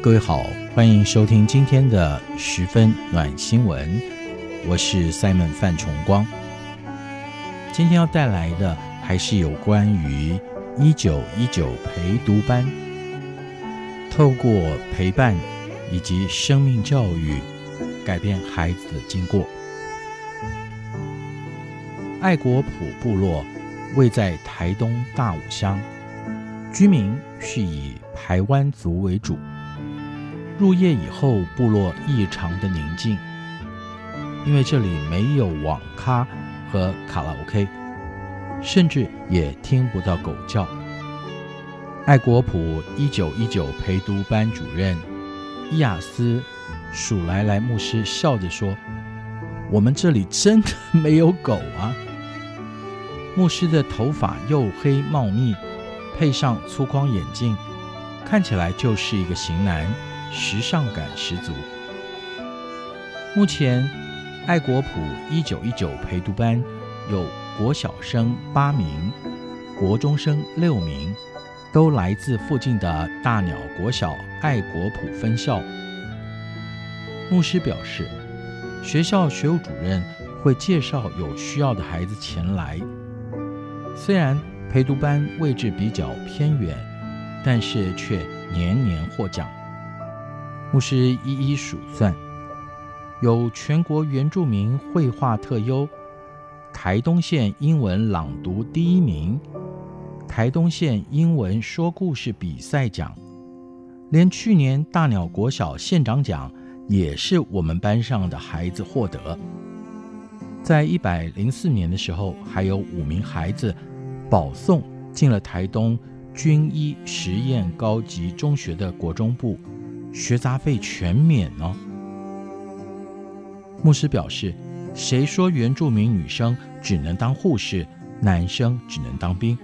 各位好，欢迎收听今天的十分暖新闻，我是 Simon 范崇光。今天要带来的还是有关于一九一九陪读班，透过陪伴以及生命教育，改变孩子的经过。爱国普部落位在台东大武乡，居民是以台湾族为主。入夜以后，部落异常的宁静，因为这里没有网咖和卡拉 OK，甚至也听不到狗叫。爱国普一九一九陪读班主任伊亚斯数来来牧师笑着说：“我们这里真的没有狗啊！”牧师的头发又黑茂密，配上粗框眼镜，看起来就是一个型男。时尚感十足。目前，爱国普一九一九陪读班有国小生八名，国中生六名，都来自附近的大鸟国小爱国普分校。牧师表示，学校学务主任会介绍有需要的孩子前来。虽然陪读班位置比较偏远，但是却年年获奖。牧师一一数算，有全国原住民绘画特优、台东县英文朗读第一名、台东县英文说故事比赛奖，连去年大鸟国小县长奖也是我们班上的孩子获得。在一百零四年的时候，还有五名孩子保送进了台东军医实验高级中学的国中部。学杂费全免哦。牧师表示：“谁说原住民女生只能当护士，男生只能当兵？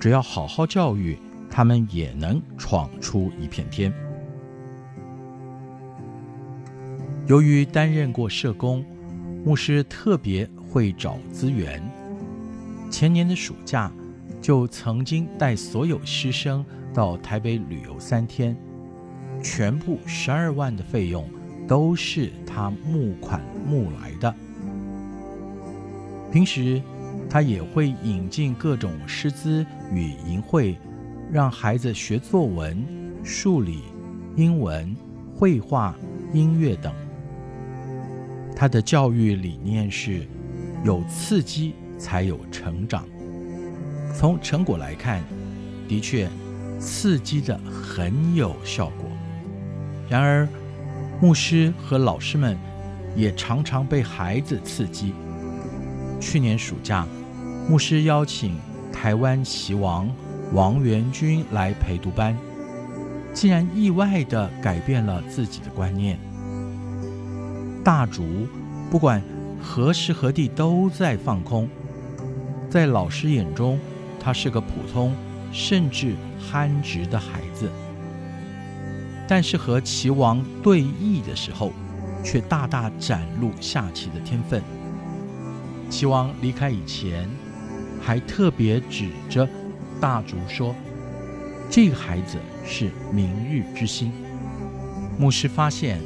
只要好好教育，他们也能闯出一片天。”由于担任过社工，牧师特别会找资源。前年的暑假，就曾经带所有师生到台北旅游三天。全部十二万的费用都是他募款募来的。平时他也会引进各种师资与淫会，让孩子学作文、数理、英文、绘画、音乐等。他的教育理念是：有刺激才有成长。从成果来看，的确刺激的很有效果。然而，牧师和老师们也常常被孩子刺激。去年暑假，牧师邀请台湾棋王王元军来陪读班，竟然意外地改变了自己的观念。大竹不管何时何地都在放空，在老师眼中，他是个普通甚至憨直的孩子。但是和齐王对弈的时候，却大大展露下棋的天分。齐王离开以前，还特别指着大竹说：“这个孩子是明日之星。”牧师发现，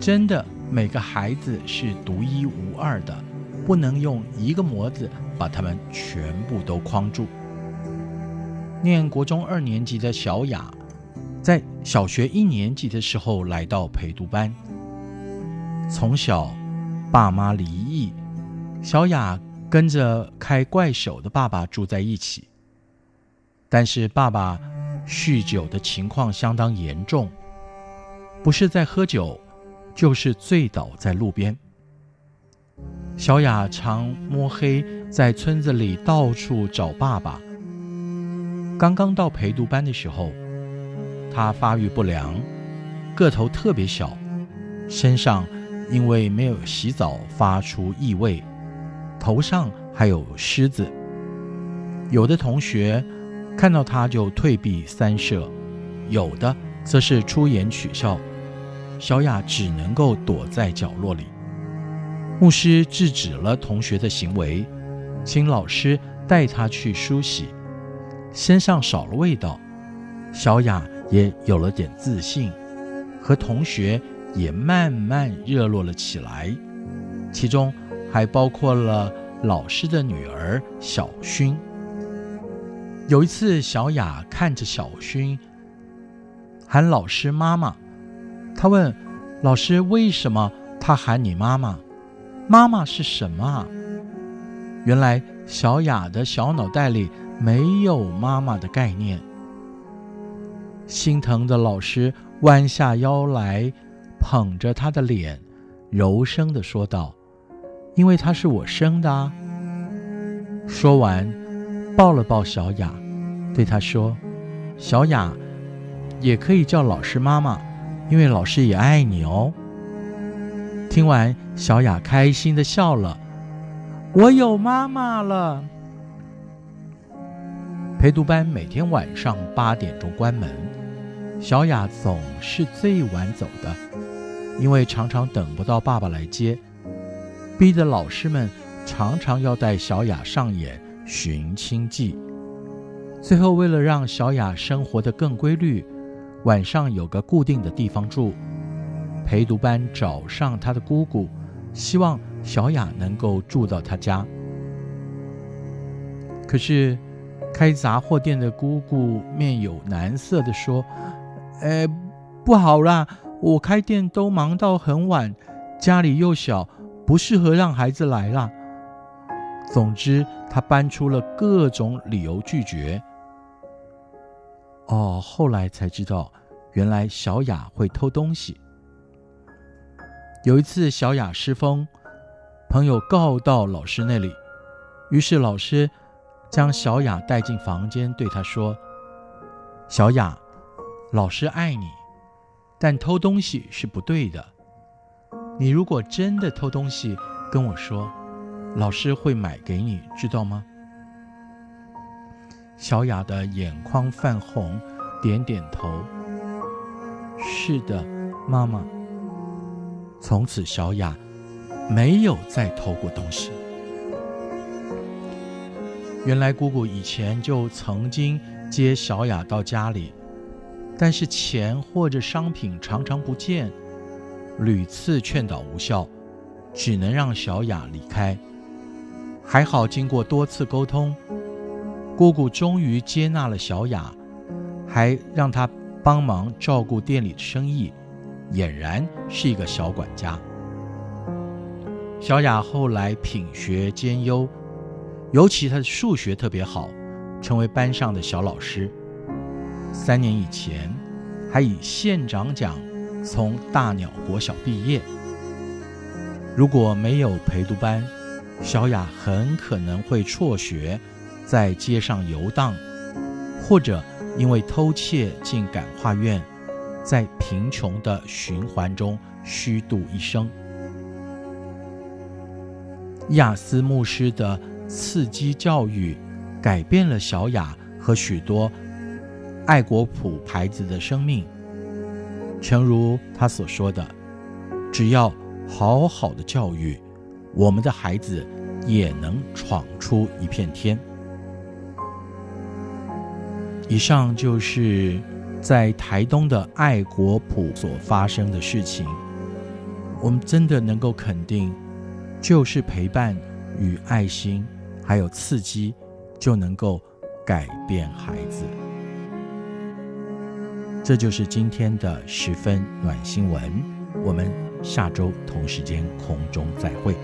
真的每个孩子是独一无二的，不能用一个模子把他们全部都框住。念国中二年级的小雅。在小学一年级的时候来到陪读班。从小，爸妈离异，小雅跟着开怪手的爸爸住在一起。但是爸爸酗酒的情况相当严重，不是在喝酒，就是醉倒在路边。小雅常摸黑在村子里到处找爸爸。刚刚到陪读班的时候，她发育不良，个头特别小，身上因为没有洗澡发出异味，头上还有虱子。有的同学看到她就退避三舍，有的则是出言取笑。小雅只能够躲在角落里。牧师制止了同学的行为，请老师带她去梳洗，身上少了味道。小雅也有了点自信，和同学也慢慢热络了起来，其中还包括了老师的女儿小薰。有一次，小雅看着小薰喊老师妈妈。他问老师：“为什么他喊你妈妈？妈妈是什么啊？”原来小雅的小脑袋里没有妈妈的概念。心疼的老师弯下腰来，捧着她的脸，柔声地说道：“因为她是我生的啊。”说完，抱了抱小雅，对她说：“小雅，也可以叫老师妈妈。”因为老师也爱你哦。听完，小雅开心地笑了。我有妈妈了。陪读班每天晚上八点钟关门，小雅总是最晚走的，因为常常等不到爸爸来接，逼得老师们常常要带小雅上演寻亲记。最后，为了让小雅生活得更规律。晚上有个固定的地方住，陪读班找上他的姑姑，希望小雅能够住到他家。可是，开杂货店的姑姑面有难色地说：“哎，不好啦，我开店都忙到很晚，家里又小，不适合让孩子来啦。”总之，他搬出了各种理由拒绝。哦，后来才知道，原来小雅会偷东西。有一次，小雅失风，朋友告到老师那里，于是老师将小雅带进房间，对她说：“小雅，老师爱你，但偷东西是不对的。你如果真的偷东西，跟我说，老师会买给你，知道吗？”小雅的眼眶泛红，点点头。是的，妈妈。从此，小雅没有再偷过东西。原来，姑姑以前就曾经接小雅到家里，但是钱或者商品常常不见，屡次劝导无效，只能让小雅离开。还好，经过多次沟通。姑姑终于接纳了小雅，还让她帮忙照顾店里的生意，俨然是一个小管家。小雅后来品学兼优，尤其她的数学特别好，成为班上的小老师。三年以前，还以县长奖从大鸟国小毕业。如果没有陪读班，小雅很可能会辍学。在街上游荡，或者因为偷窃进感化院，在贫穷的循环中虚度一生。亚斯牧师的刺激教育，改变了小雅和许多爱国谱孩子的生命。诚如他所说的，只要好好的教育，我们的孩子也能闯出一片天。以上就是在台东的爱国谱所发生的事情。我们真的能够肯定，就是陪伴与爱心，还有刺激，就能够改变孩子。这就是今天的十分暖新闻。我们下周同时间空中再会。